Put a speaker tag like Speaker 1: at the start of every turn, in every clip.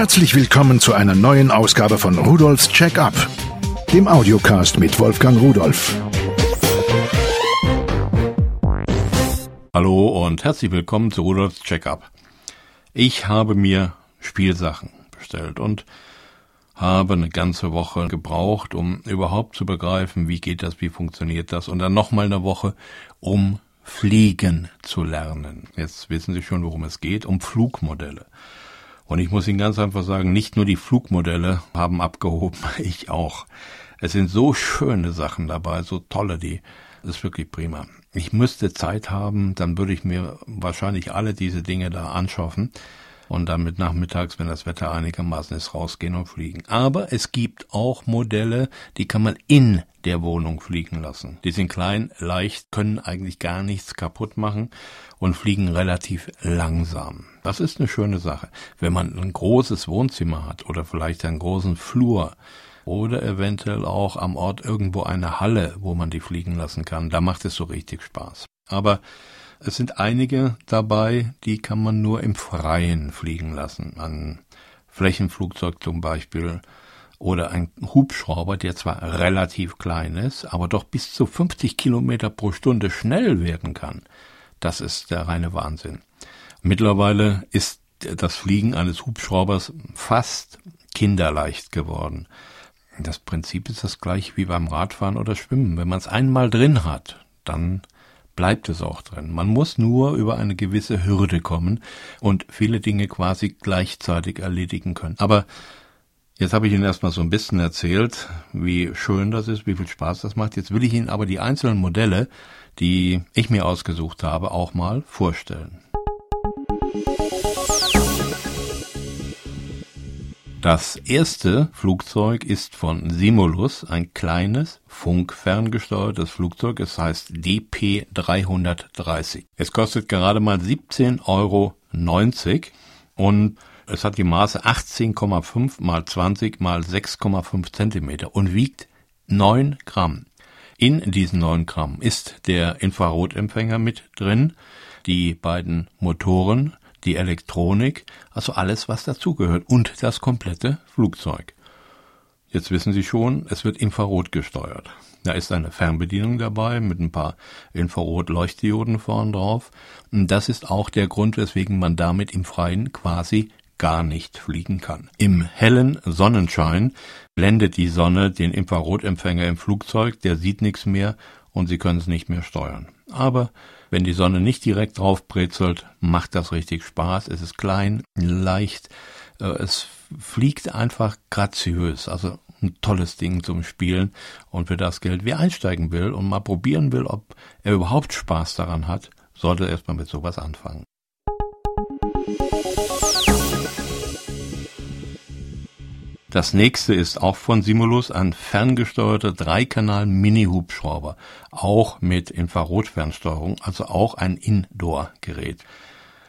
Speaker 1: Herzlich willkommen zu einer neuen Ausgabe von Rudolfs Check-up, dem Audiocast mit Wolfgang Rudolf.
Speaker 2: Hallo und herzlich willkommen zu Rudolfs Check-up. Ich habe mir Spielsachen bestellt und habe eine ganze Woche gebraucht, um überhaupt zu begreifen, wie geht das, wie funktioniert das und dann nochmal eine Woche, um fliegen zu lernen. Jetzt wissen Sie schon, worum es geht, um Flugmodelle. Und ich muss Ihnen ganz einfach sagen, nicht nur die Flugmodelle haben abgehoben, ich auch. Es sind so schöne Sachen dabei, so tolle, die, das ist wirklich prima. Ich müsste Zeit haben, dann würde ich mir wahrscheinlich alle diese Dinge da anschaffen und dann mit nachmittags, wenn das Wetter einigermaßen ist, rausgehen und fliegen. Aber es gibt auch Modelle, die kann man in der Wohnung fliegen lassen. Die sind klein, leicht, können eigentlich gar nichts kaputt machen und fliegen relativ langsam. Das ist eine schöne Sache. Wenn man ein großes Wohnzimmer hat oder vielleicht einen großen Flur, oder eventuell auch am Ort irgendwo eine Halle, wo man die fliegen lassen kann. Da macht es so richtig Spaß. Aber es sind einige dabei, die kann man nur im Freien fliegen lassen. Ein Flächenflugzeug zum Beispiel oder ein Hubschrauber, der zwar relativ klein ist, aber doch bis zu 50 Kilometer pro Stunde schnell werden kann. Das ist der reine Wahnsinn. Mittlerweile ist das Fliegen eines Hubschraubers fast kinderleicht geworden. Das Prinzip ist das gleiche wie beim Radfahren oder Schwimmen. Wenn man es einmal drin hat, dann bleibt es auch drin. Man muss nur über eine gewisse Hürde kommen und viele Dinge quasi gleichzeitig erledigen können. Aber Jetzt habe ich Ihnen erstmal so ein bisschen erzählt, wie schön das ist, wie viel Spaß das macht. Jetzt will ich Ihnen aber die einzelnen Modelle, die ich mir ausgesucht habe, auch mal vorstellen. Das erste Flugzeug ist von Simulus, ein kleines, funkferngesteuertes Flugzeug. Es heißt DP330. Es kostet gerade mal 17,90 Euro und es hat die Maße 18,5 mal 20 mal 6,5 Zentimeter und wiegt 9 Gramm. In diesen 9 Gramm ist der Infrarotempfänger mit drin, die beiden Motoren, die Elektronik, also alles, was dazugehört und das komplette Flugzeug. Jetzt wissen Sie schon, es wird Infrarot gesteuert. Da ist eine Fernbedienung dabei mit ein paar Infrarot-Leuchtdioden vorn drauf. Das ist auch der Grund, weswegen man damit im Freien quasi gar nicht fliegen kann. Im hellen Sonnenschein blendet die Sonne den Infrarotempfänger im Flugzeug, der sieht nichts mehr und Sie können es nicht mehr steuern. Aber wenn die Sonne nicht direkt drauf brezelt, macht das richtig Spaß. Es ist klein, leicht, äh, es fliegt einfach graziös. Also ein tolles Ding zum Spielen. Und für das Geld, wer einsteigen will und mal probieren will, ob er überhaupt Spaß daran hat, sollte erstmal mit sowas anfangen. Das nächste ist auch von Simulus ein ferngesteuerter Dreikanal-Mini-Hubschrauber, auch mit Infrarotfernsteuerung, also auch ein Indoor-Gerät.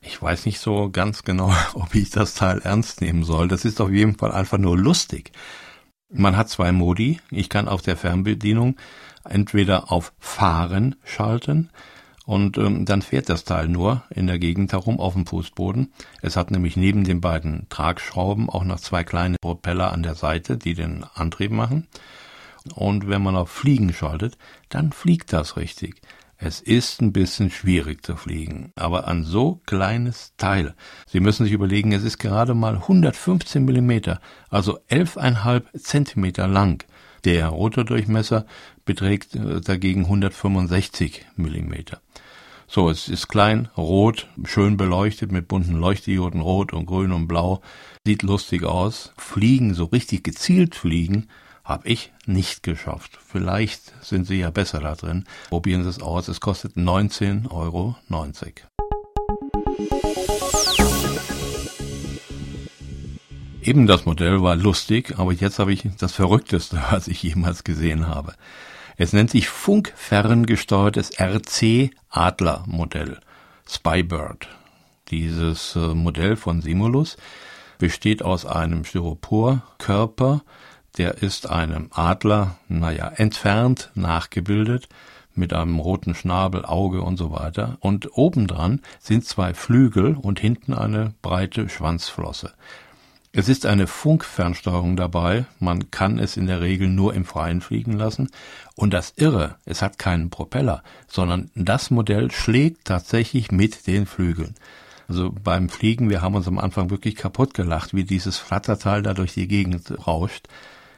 Speaker 2: Ich weiß nicht so ganz genau, ob ich das Teil ernst nehmen soll. Das ist auf jeden Fall einfach nur lustig. Man hat zwei Modi. Ich kann auf der Fernbedienung entweder auf Fahren schalten, und ähm, dann fährt das Teil nur in der Gegend herum auf dem Fußboden. Es hat nämlich neben den beiden Tragschrauben auch noch zwei kleine Propeller an der Seite, die den Antrieb machen. Und wenn man auf Fliegen schaltet, dann fliegt das richtig. Es ist ein bisschen schwierig zu fliegen, aber ein so kleines Teil. Sie müssen sich überlegen, es ist gerade mal 115 Millimeter, also 11,5 Zentimeter lang. Der Rotordurchmesser beträgt äh, dagegen 165 Millimeter. So, es ist klein, rot, schön beleuchtet mit bunten Leuchtdioden, rot und grün und blau. Sieht lustig aus. Fliegen, so richtig gezielt fliegen, habe ich nicht geschafft. Vielleicht sind Sie ja besser da drin. Probieren Sie es aus. Es kostet 19,90 Euro. Eben das Modell war lustig, aber jetzt habe ich das Verrückteste, was ich jemals gesehen habe. Es nennt sich funkferngesteuertes RC Adler Modell Spybird. Dieses äh, Modell von Simulus besteht aus einem Styroporkörper, der ist einem Adler, naja, entfernt nachgebildet, mit einem roten Schnabel, Auge und so weiter. Und obendran sind zwei Flügel und hinten eine breite Schwanzflosse. Es ist eine Funkfernsteuerung dabei. Man kann es in der Regel nur im Freien fliegen lassen. Und das Irre, es hat keinen Propeller, sondern das Modell schlägt tatsächlich mit den Flügeln. Also beim Fliegen, wir haben uns am Anfang wirklich kaputt gelacht, wie dieses Flatterteil da durch die Gegend rauscht.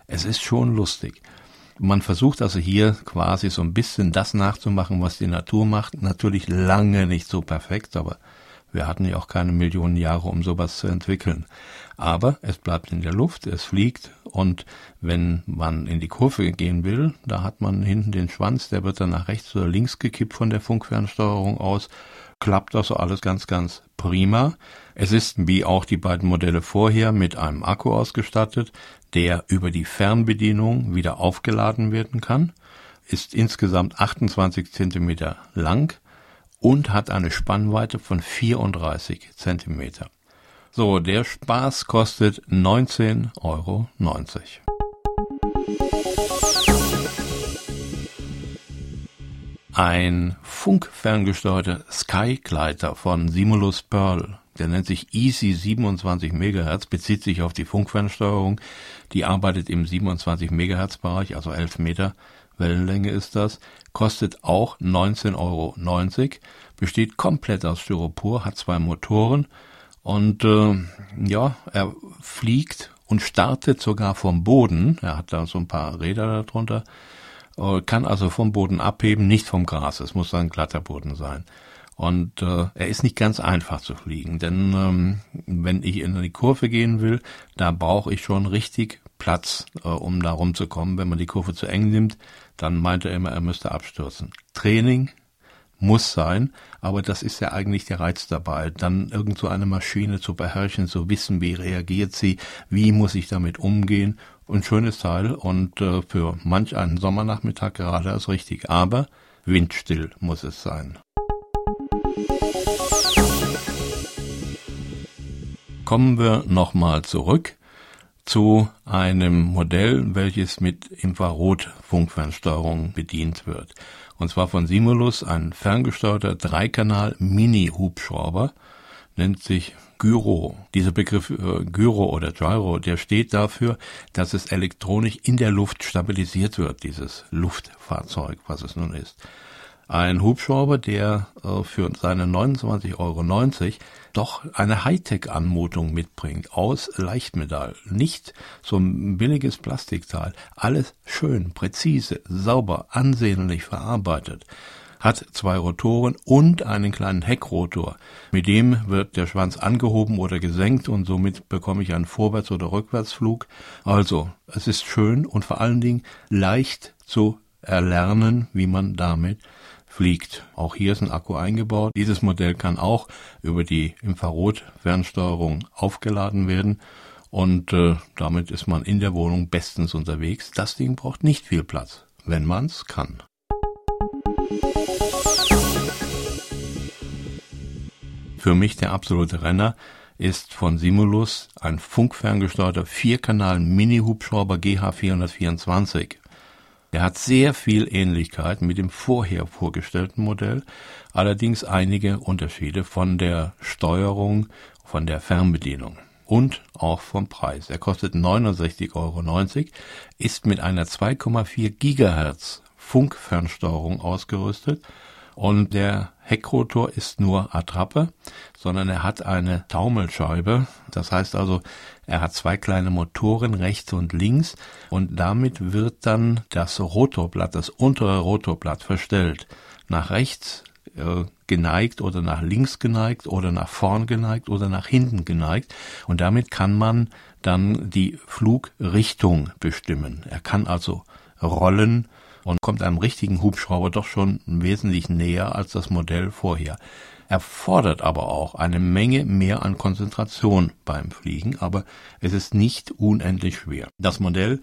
Speaker 2: Es ist schon lustig. Man versucht also hier quasi so ein bisschen das nachzumachen, was die Natur macht. Natürlich lange nicht so perfekt, aber wir hatten ja auch keine Millionen Jahre, um sowas zu entwickeln. Aber es bleibt in der Luft, es fliegt und wenn man in die Kurve gehen will, da hat man hinten den Schwanz, der wird dann nach rechts oder links gekippt von der Funkfernsteuerung aus. Klappt also alles ganz, ganz prima. Es ist wie auch die beiden Modelle vorher mit einem Akku ausgestattet, der über die Fernbedienung wieder aufgeladen werden kann, ist insgesamt 28 Zentimeter lang und hat eine Spannweite von 34 Zentimeter. So, der Spaß kostet 19,90 Euro. Ein funkferngesteuerter Skygleiter von Simulus Pearl, der nennt sich Easy 27 MHz, bezieht sich auf die Funkfernsteuerung. Die arbeitet im 27 MHz Bereich, also 11 Meter Wellenlänge ist das, kostet auch 19,90 Euro, besteht komplett aus Styropor, hat zwei Motoren und äh, ja, er fliegt und startet sogar vom Boden. Er hat da so ein paar Räder darunter, äh, kann also vom Boden abheben, nicht vom Gras. Es muss ein glatter Boden sein. Und äh, er ist nicht ganz einfach zu fliegen, denn ähm, wenn ich in die Kurve gehen will, da brauche ich schon richtig Platz, äh, um da rumzukommen. Wenn man die Kurve zu eng nimmt, dann meint er immer, er müsste abstürzen. Training muss sein, aber das ist ja eigentlich der Reiz dabei, dann irgend so eine Maschine zu beherrschen, zu wissen, wie reagiert sie, wie muss ich damit umgehen. Und schönes Teil und äh, für manch einen Sommernachmittag gerade als richtig. Aber windstill muss es sein. Kommen wir nochmal zurück zu einem Modell, welches mit Infrarot-Funkfernsteuerung bedient wird. Und zwar von Simulus, ein ferngesteuerter Dreikanal-Mini-Hubschrauber, nennt sich Gyro. Dieser Begriff äh, Gyro oder Gyro, der steht dafür, dass es elektronisch in der Luft stabilisiert wird, dieses Luftfahrzeug, was es nun ist. Ein Hubschrauber, der äh, für seine 29,90 Euro doch eine Hightech-Anmutung mitbringt aus Leichtmetall. Nicht so ein billiges Plastikteil. Alles schön, präzise, sauber, ansehnlich verarbeitet. Hat zwei Rotoren und einen kleinen Heckrotor. Mit dem wird der Schwanz angehoben oder gesenkt und somit bekomme ich einen Vorwärts- oder Rückwärtsflug. Also, es ist schön und vor allen Dingen leicht zu erlernen, wie man damit fliegt. Auch hier ist ein Akku eingebaut. Dieses Modell kann auch über die Infrarot-Fernsteuerung aufgeladen werden und äh, damit ist man in der Wohnung bestens unterwegs. Das Ding braucht nicht viel Platz, wenn man's kann. Für mich der absolute Renner ist von Simulus ein funkferngesteuerter Vierkanal Mini-Hubschrauber GH424. Er hat sehr viel Ähnlichkeit mit dem vorher vorgestellten Modell, allerdings einige Unterschiede von der Steuerung, von der Fernbedienung und auch vom Preis. Er kostet 69,90 Euro, ist mit einer 2,4 Gigahertz Funkfernsteuerung ausgerüstet und der Heckrotor ist nur Attrappe, sondern er hat eine Taumelscheibe. Das heißt also, er hat zwei kleine Motoren rechts und links und damit wird dann das Rotorblatt, das untere Rotorblatt verstellt. Nach rechts äh, geneigt oder nach links geneigt oder nach vorn geneigt oder nach hinten geneigt und damit kann man dann die Flugrichtung bestimmen. Er kann also rollen und kommt einem richtigen Hubschrauber doch schon wesentlich näher als das Modell vorher. Erfordert aber auch eine Menge mehr an Konzentration beim Fliegen, aber es ist nicht unendlich schwer. Das Modell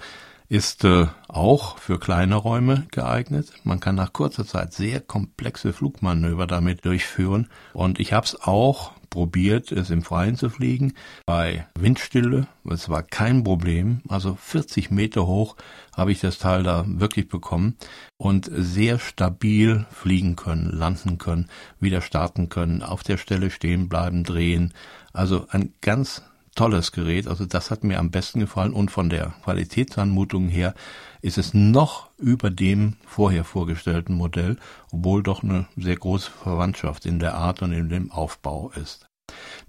Speaker 2: ist äh, auch für kleine Räume geeignet. Man kann nach kurzer Zeit sehr komplexe Flugmanöver damit durchführen. Und ich habe es auch probiert, es im Freien zu fliegen. Bei Windstille, es war kein Problem. Also 40 Meter hoch habe ich das Teil da wirklich bekommen und sehr stabil fliegen können, landen können, wieder starten können, auf der Stelle stehen bleiben, drehen. Also ein ganz tolles Gerät. Also das hat mir am besten gefallen und von der Qualitätsanmutung her ist es noch über dem vorher vorgestellten Modell, obwohl doch eine sehr große Verwandtschaft in der Art und in dem Aufbau ist.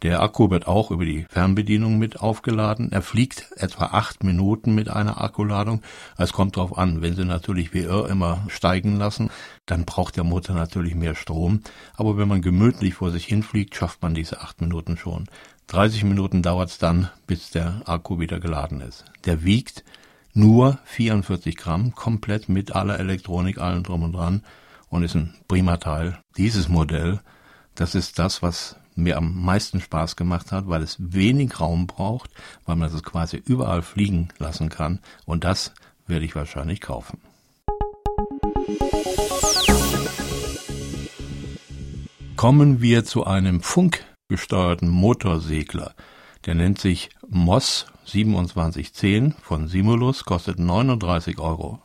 Speaker 2: Der Akku wird auch über die Fernbedienung mit aufgeladen. Er fliegt etwa acht Minuten mit einer Akkuladung. Es kommt darauf an, wenn Sie natürlich wie irr immer steigen lassen, dann braucht der Motor natürlich mehr Strom. Aber wenn man gemütlich vor sich hinfliegt, schafft man diese acht Minuten schon. 30 Minuten dauert es dann, bis der Akku wieder geladen ist. Der wiegt nur 44 Gramm, komplett mit aller Elektronik, allem drum und dran und ist ein prima Teil. Dieses Modell, das ist das, was mir am meisten Spaß gemacht hat, weil es wenig Raum braucht, weil man es quasi überall fliegen lassen kann. Und das werde ich wahrscheinlich kaufen. Kommen wir zu einem funkgesteuerten Motorsegler. Der nennt sich MOS 2710 von Simulus, kostet 39,90 Euro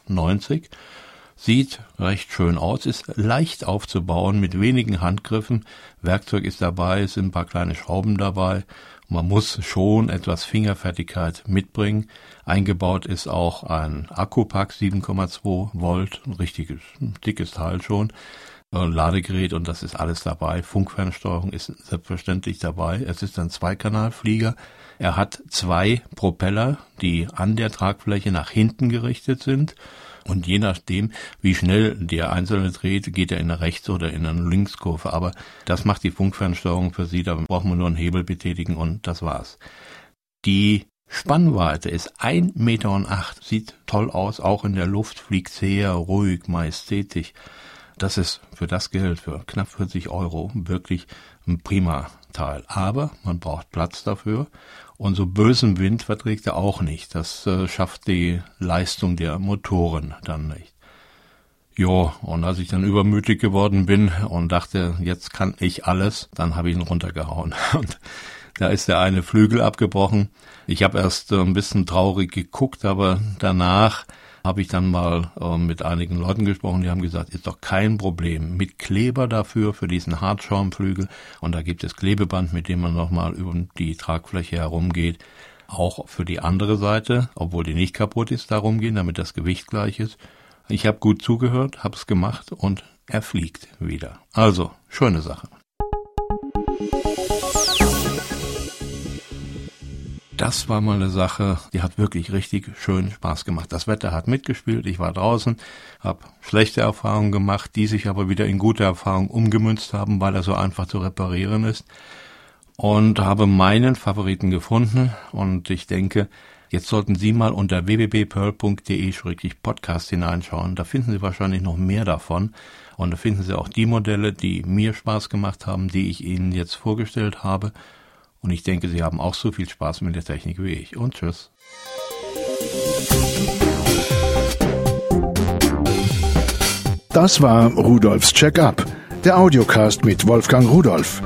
Speaker 2: Sieht recht schön aus, ist leicht aufzubauen mit wenigen Handgriffen. Werkzeug ist dabei, es sind ein paar kleine Schrauben dabei. Man muss schon etwas Fingerfertigkeit mitbringen. Eingebaut ist auch ein Akkupack 7,2 Volt, ein richtiges, dickes Teil schon. Ein Ladegerät und das ist alles dabei. Funkfernsteuerung ist selbstverständlich dabei. Es ist ein Zweikanalflieger. Er hat zwei Propeller, die an der Tragfläche nach hinten gerichtet sind und je nachdem, wie schnell der Einzelne dreht, geht er in eine Rechts- oder in eine Linkskurve. Aber das macht die Funkfernsteuerung für Sie. Da braucht man nur einen Hebel betätigen und das war's. Die Spannweite ist 1,08 Meter. Sieht toll aus. Auch in der Luft fliegt sehr ruhig, majestätisch. Das ist für das Geld, für knapp 40 Euro, wirklich ein prima Teil. Aber man braucht Platz dafür und so bösen Wind verträgt er auch nicht. Das äh, schafft die Leistung der Motoren dann nicht. Jo, und als ich dann übermütig geworden bin und dachte, jetzt kann ich alles, dann habe ich ihn runtergehauen. Und da ist der eine Flügel abgebrochen. Ich habe erst ein bisschen traurig geguckt, aber danach habe ich dann mal äh, mit einigen Leuten gesprochen, die haben gesagt, ist doch kein Problem. Mit Kleber dafür, für diesen Hartschaumflügel. Und da gibt es Klebeband, mit dem man nochmal über die Tragfläche herumgeht. Auch für die andere Seite, obwohl die nicht kaputt ist, darum gehen, damit das Gewicht gleich ist. Ich habe gut zugehört, habe es gemacht und er fliegt wieder. Also, schöne Sache. Das war mal eine Sache, die hat wirklich richtig schön Spaß gemacht. Das Wetter hat mitgespielt, ich war draußen, habe schlechte Erfahrungen gemacht, die sich aber wieder in gute Erfahrungen umgemünzt haben, weil er so einfach zu reparieren ist. Und habe meinen Favoriten gefunden und ich denke, jetzt sollten Sie mal unter www.pearl.de-podcast hineinschauen. Da finden Sie wahrscheinlich noch mehr davon. Und da finden Sie auch die Modelle, die mir Spaß gemacht haben, die ich Ihnen jetzt vorgestellt habe. Und ich denke, Sie haben auch so viel Spaß mit der Technik wie ich. Und tschüss.
Speaker 1: Das war Rudolfs Check-up, der Audiocast mit Wolfgang Rudolf.